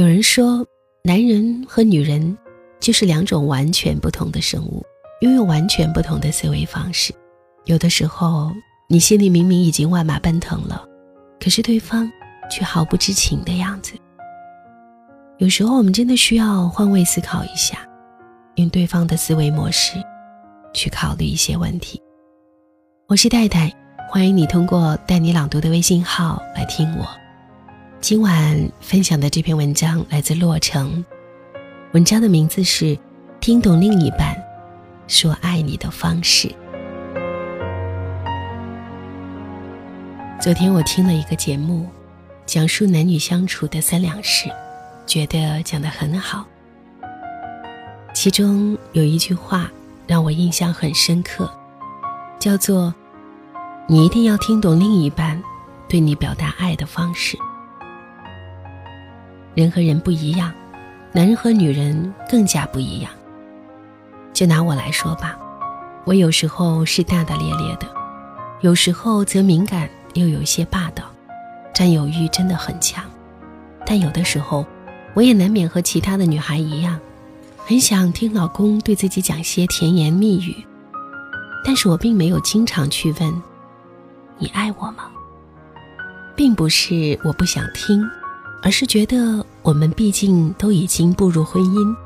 有人说，男人和女人就是两种完全不同的生物，拥有完全不同的思维方式。有的时候，你心里明明已经万马奔腾了，可是对方却毫不知情的样子。有时候，我们真的需要换位思考一下，用对方的思维模式去考虑一些问题。我是戴戴，欢迎你通过带你朗读的微信号来听我。今晚分享的这篇文章来自洛城，文章的名字是《听懂另一半说爱你的方式》。昨天我听了一个节目，讲述男女相处的三两事，觉得讲得很好。其中有一句话让我印象很深刻，叫做“你一定要听懂另一半对你表达爱的方式”。人和人不一样，男人和女人更加不一样。就拿我来说吧，我有时候是大大咧咧的，有时候则敏感又有些霸道，占有欲真的很强。但有的时候，我也难免和其他的女孩一样，很想听老公对自己讲些甜言蜜语。但是我并没有经常去问：“你爱我吗？”并不是我不想听。而是觉得我们毕竟都已经步入婚姻，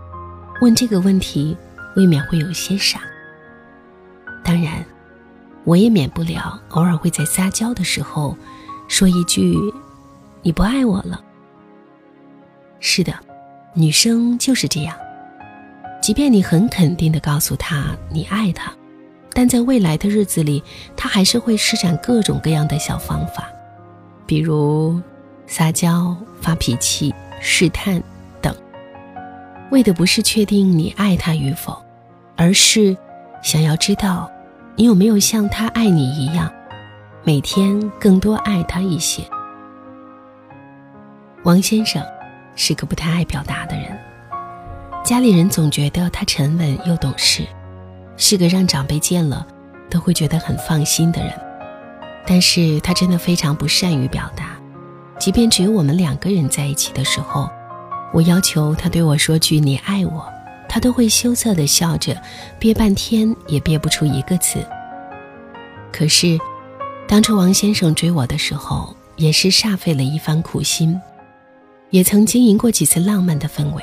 问这个问题未免会有些傻。当然，我也免不了偶尔会在撒娇的时候说一句：“你不爱我了。”是的，女生就是这样。即便你很肯定的告诉她你爱她，但在未来的日子里，她还是会施展各种各样的小方法，比如。撒娇、发脾气、试探等，为的不是确定你爱他与否，而是想要知道你有没有像他爱你一样，每天更多爱他一些。王先生是个不太爱表达的人，家里人总觉得他沉稳又懂事，是个让长辈见了都会觉得很放心的人，但是他真的非常不善于表达。即便只有我们两个人在一起的时候，我要求他对我说句“你爱我”，他都会羞涩的笑着，憋半天也憋不出一个字。可是，当初王先生追我的时候，也是煞费了一番苦心，也曾经营过几次浪漫的氛围。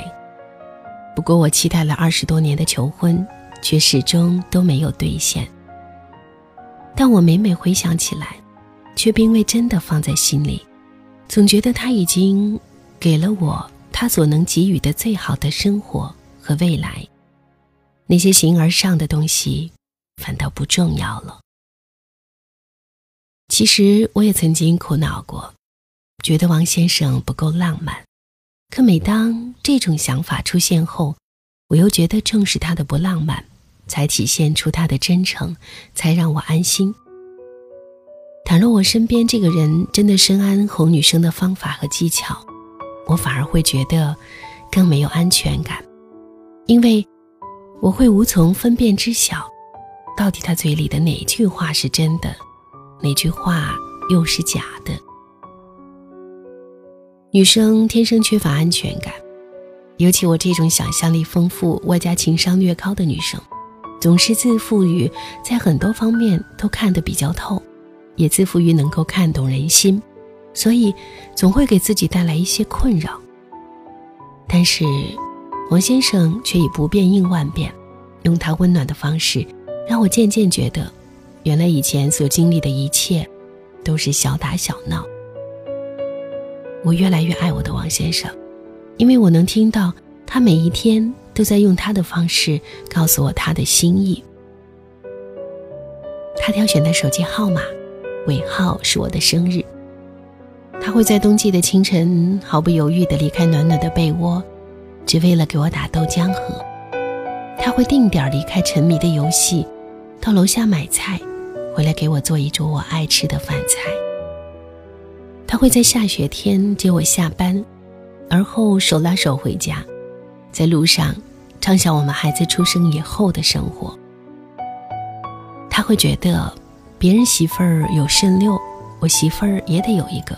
不过，我期待了二十多年的求婚，却始终都没有兑现。但我每每回想起来，却并未真的放在心里。总觉得他已经给了我他所能给予的最好的生活和未来，那些形而上的东西反倒不重要了。其实我也曾经苦恼过，觉得王先生不够浪漫。可每当这种想法出现后，我又觉得正是他的不浪漫，才体现出他的真诚，才让我安心。倘若我身边这个人真的深谙哄女生的方法和技巧，我反而会觉得更没有安全感，因为我会无从分辨知晓，到底他嘴里的哪句话是真的，哪句话又是假的。女生天生缺乏安全感，尤其我这种想象力丰富、外加情商略高的女生，总是自负于在很多方面都看得比较透。也自负于能够看懂人心，所以总会给自己带来一些困扰。但是，王先生却以不变应万变，用他温暖的方式，让我渐渐觉得，原来以前所经历的一切，都是小打小闹。我越来越爱我的王先生，因为我能听到他每一天都在用他的方式告诉我他的心意。他挑选的手机号码。尾号是我的生日。他会在冬季的清晨毫不犹豫地离开暖暖的被窝，只为了给我打豆浆喝。他会定点离开沉迷的游戏，到楼下买菜，回来给我做一桌我爱吃的饭菜。他会在下雪天接我下班，而后手拉手回家，在路上畅想我们孩子出生以后的生活。他会觉得。别人媳妇儿有肾六，我媳妇儿也得有一个。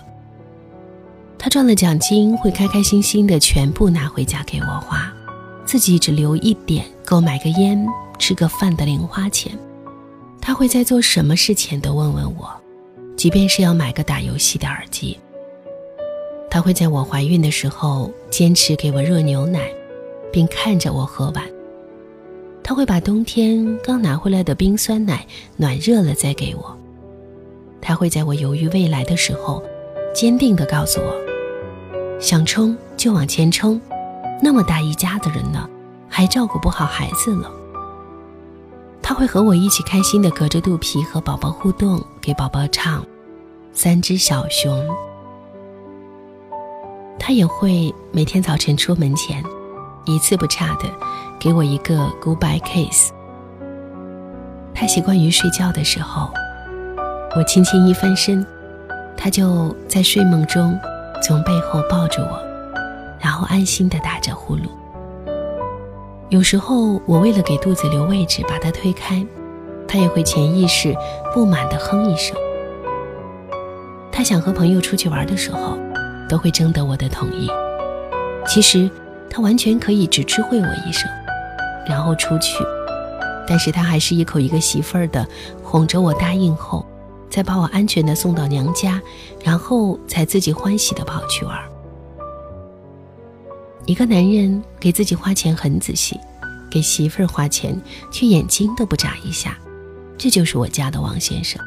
他赚了奖金会开开心心的全部拿回家给我花，自己只留一点够买个烟、吃个饭的零花钱。他会在做什么事前都问问我，即便是要买个打游戏的耳机。他会在我怀孕的时候坚持给我热牛奶，并看着我喝完。他会把冬天刚拿回来的冰酸奶暖热了再给我。他会在我犹豫未来的时候，坚定地告诉我：“想冲就往前冲，那么大一家子人呢，还照顾不好孩子了。”他会和我一起开心地隔着肚皮和宝宝互动，给宝宝唱《三只小熊》。他也会每天早晨出门前，一次不差的给我一个 goodbye kiss。他习惯于睡觉的时候。我轻轻一翻身，他就在睡梦中从背后抱住我，然后安心的打着呼噜。有时候我为了给肚子留位置，把他推开，他也会潜意识不满的哼一声。他想和朋友出去玩的时候，都会征得我的同意。其实他完全可以只知会我一声，然后出去，但是他还是一口一个媳妇儿的哄着我答应后。再把我安全的送到娘家，然后才自己欢喜的跑去玩。一个男人给自己花钱很仔细，给媳妇儿花钱却眼睛都不眨一下，这就是我家的王先生。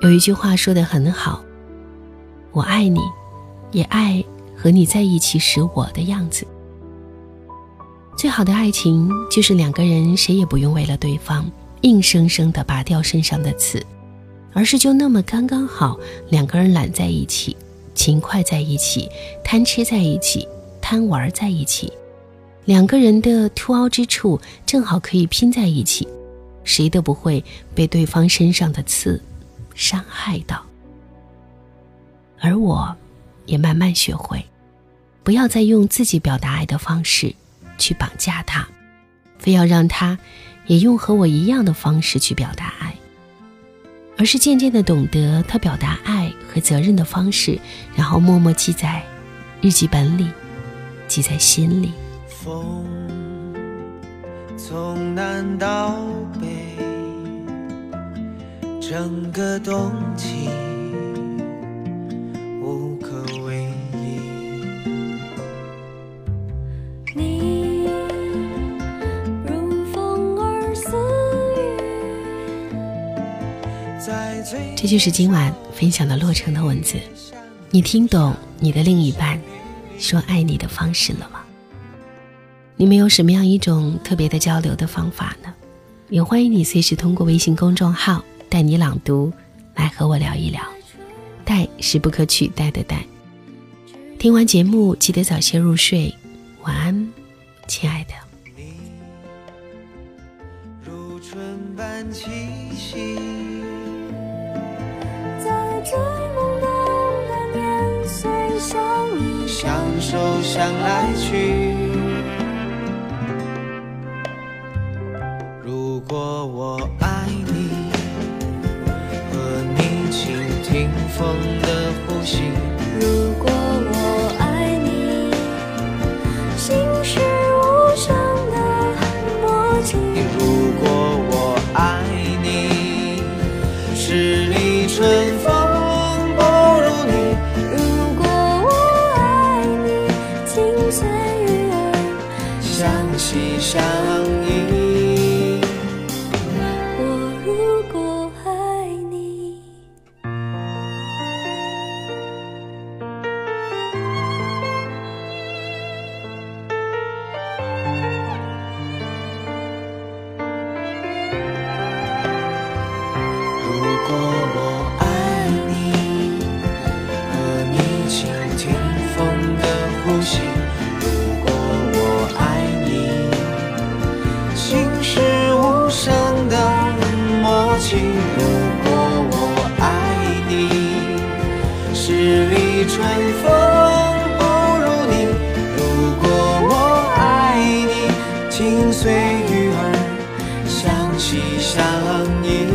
有一句话说的很好，我爱你，也爱和你在一起时我的样子。最好的爱情就是两个人谁也不用为了对方。硬生生地拔掉身上的刺，而是就那么刚刚好，两个人揽在一起，勤快在一起，贪吃在一起，贪玩在一起，两个人的凸凹之处正好可以拼在一起，谁都不会被对方身上的刺伤害到。而我，也慢慢学会，不要再用自己表达爱的方式去绑架他，非要让他。也用和我一样的方式去表达爱，而是渐渐的懂得他表达爱和责任的方式，然后默默记在日记本里，记在心里。风从南到北，整个冬季。这就是今晚分享的洛城的文字，你听懂你的另一半说爱你的方式了吗？你们有什么样一种特别的交流的方法呢？也欢迎你随时通过微信公众号“带你朗读”来和我聊一聊。带是不可取代的带。听完节目记得早些入睡，晚安，亲爱的。如春般气息。追梦中的年岁相依相守相来去。如果我爱你，和你倾听风的呼吸。如果心相西。